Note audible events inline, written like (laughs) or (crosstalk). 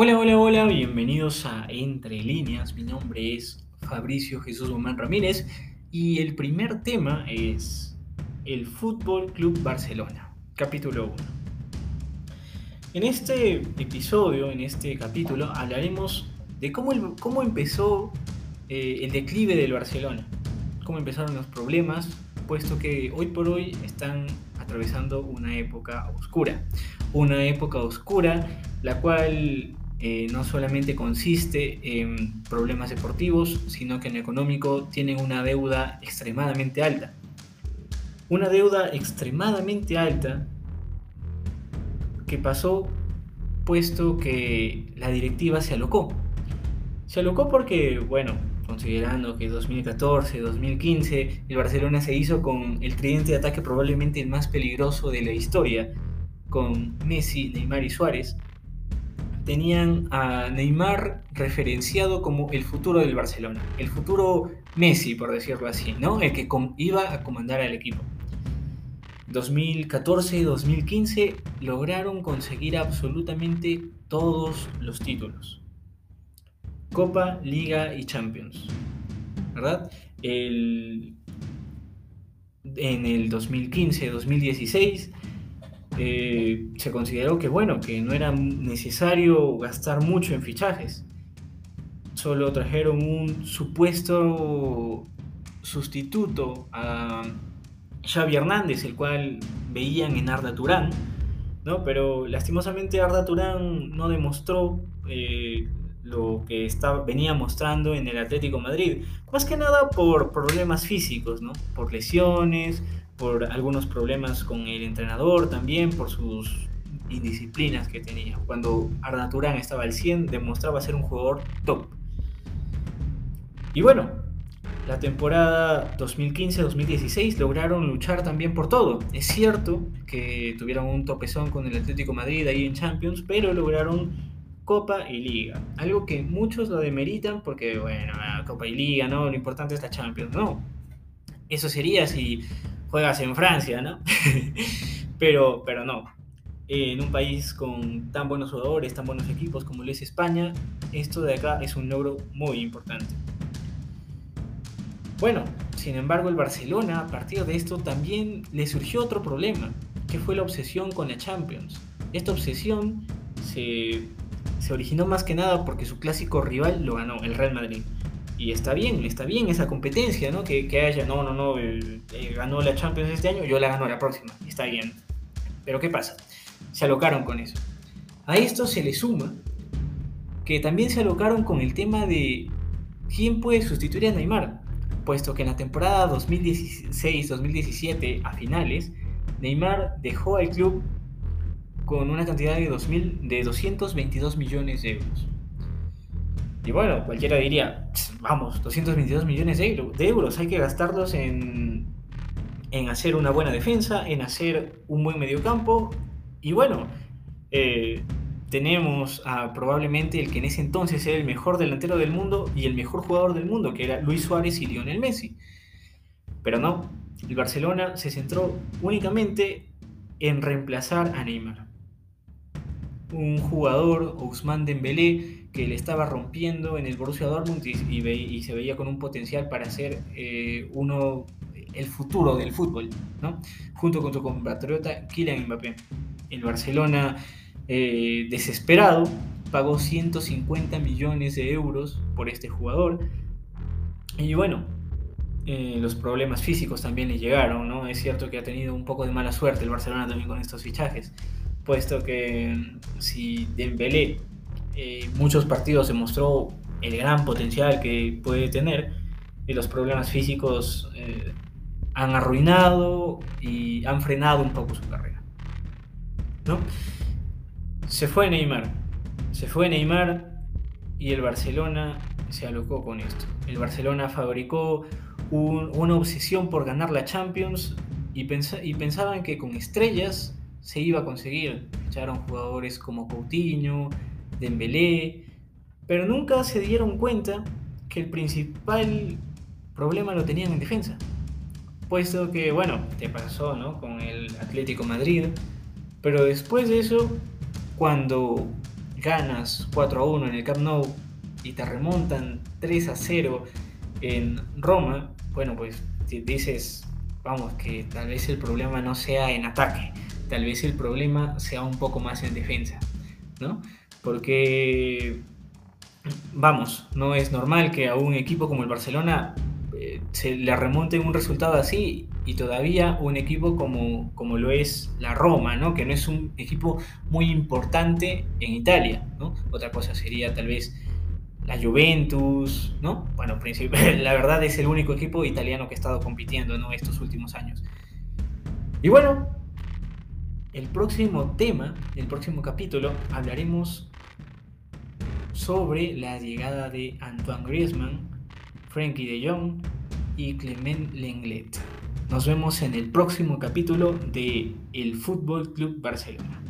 Hola, hola, hola, bienvenidos a Entre Líneas. Mi nombre es Fabricio Jesús Guzmán Ramírez y el primer tema es el Fútbol Club Barcelona, capítulo 1. En este episodio, en este capítulo, hablaremos de cómo, cómo empezó eh, el declive del Barcelona, cómo empezaron los problemas, puesto que hoy por hoy están atravesando una época oscura. Una época oscura la cual eh, no solamente consiste en problemas deportivos, sino que en económico tienen una deuda extremadamente alta. Una deuda extremadamente alta que pasó puesto que la directiva se alocó. Se alocó porque, bueno, considerando que 2014, 2015 el Barcelona se hizo con el tridente de ataque probablemente el más peligroso de la historia, con Messi, Neymar y Suárez, tenían a Neymar referenciado como el futuro del Barcelona, el futuro Messi, por decirlo así, ¿no? El que iba a comandar al equipo. 2014 y 2015 lograron conseguir absolutamente todos los títulos. Copa, Liga y Champions. ¿Verdad? en el 2015-2016 eh, se consideró que bueno, que no era necesario gastar mucho en fichajes. Solo trajeron un supuesto sustituto a Xavi Hernández, el cual veían en Arda Turán, ¿no? pero lastimosamente Arda Turán no demostró eh, lo que estaba, venía mostrando en el Atlético Madrid, más que nada por problemas físicos, ¿no? por lesiones, por algunos problemas con el entrenador también, por sus indisciplinas que tenía. Cuando Arda Turán estaba al 100, demostraba ser un jugador top. Y bueno, la temporada 2015-2016 lograron luchar también por todo. Es cierto que tuvieron un topezón con el Atlético Madrid ahí en Champions, pero lograron Copa y Liga. Algo que muchos lo demeritan porque, bueno, Copa y Liga, ¿no? Lo importante es la Champions. No. Eso sería si juegas en Francia, ¿no? (laughs) pero, pero no. En un país con tan buenos jugadores, tan buenos equipos como lo es España, esto de acá es un logro muy importante. Bueno, sin embargo el Barcelona a partir de esto también le surgió otro problema, que fue la obsesión con la Champions. Esta obsesión se, se originó más que nada porque su clásico rival lo ganó, el Real Madrid. Y está bien, está bien esa competencia, ¿no? Que, haya, no, no, no, ganó la Champions este año, yo la gano la próxima. Está bien. Pero ¿qué pasa? Se alocaron con eso. A esto se le suma que también se alocaron con el tema de quién puede sustituir a Neymar, puesto que en la temporada 2016-2017 a finales, Neymar dejó al club con una cantidad de, 2000, de 222 millones de euros. Y bueno, cualquiera diría, vamos, 222 millones de, euros, hay que gastarlos en, en hacer una buena defensa, en hacer un buen mediocampo. Y bueno, eh, tenemos a probablemente el que en ese entonces era el mejor delantero del mundo y el mejor jugador del mundo, que era Luis Suárez y Lionel Messi. Pero no, el Barcelona se centró únicamente en reemplazar a Neymar. Un jugador, Ousmane Dembélé, que le estaba rompiendo en el Borussia Dortmund y, se veía con un potencial para ser eh, uno el futuro del fútbol, ¿no? junto con su compatriota Kylian Mbappé. El Barcelona, eh, desesperado, pagó 150 millones de euros por este jugador. Y bueno, eh, los problemas físicos también le llegaron, ¿no? Es cierto que ha tenido un poco de mala suerte el Barcelona también con estos fichajes, puesto que si Dembélé eh, muchos partidos demostró el gran potencial que puede tener y los problemas físicos eh, han arruinado y han frenado un poco su carrera. ¿no? Se fue Neymar, se fue Neymar y el Barcelona se alocó con esto. El Barcelona fabricó una obsesión por ganar la Champions y pensaban que con estrellas se iba a conseguir. Echaron jugadores como Coutinho, Dembélé, pero nunca se dieron cuenta que el principal problema lo tenían en defensa. Puesto que, bueno, te pasó ¿no? con el Atlético Madrid, pero después de eso, cuando ganas 4 a 1 en el Camp Nou y te remontan 3 a 0 en Roma, bueno, pues dices, vamos, que tal vez el problema no sea en ataque, tal vez el problema sea un poco más en defensa, ¿no? Porque, vamos, no es normal que a un equipo como el Barcelona eh, se le remonte un resultado así y todavía un equipo como, como lo es la Roma, ¿no? que no es un equipo muy importante en Italia. ¿no? Otra cosa sería tal vez la Juventus, ¿no? Bueno, (laughs) la verdad es el único equipo italiano que ha estado compitiendo estos últimos años. Y bueno, el próximo tema, el próximo capítulo, hablaremos sobre la llegada de Antoine Griezmann, Frankie de Jong y Clement Lenglet. Nos vemos en el próximo capítulo de El Fútbol Club Barcelona.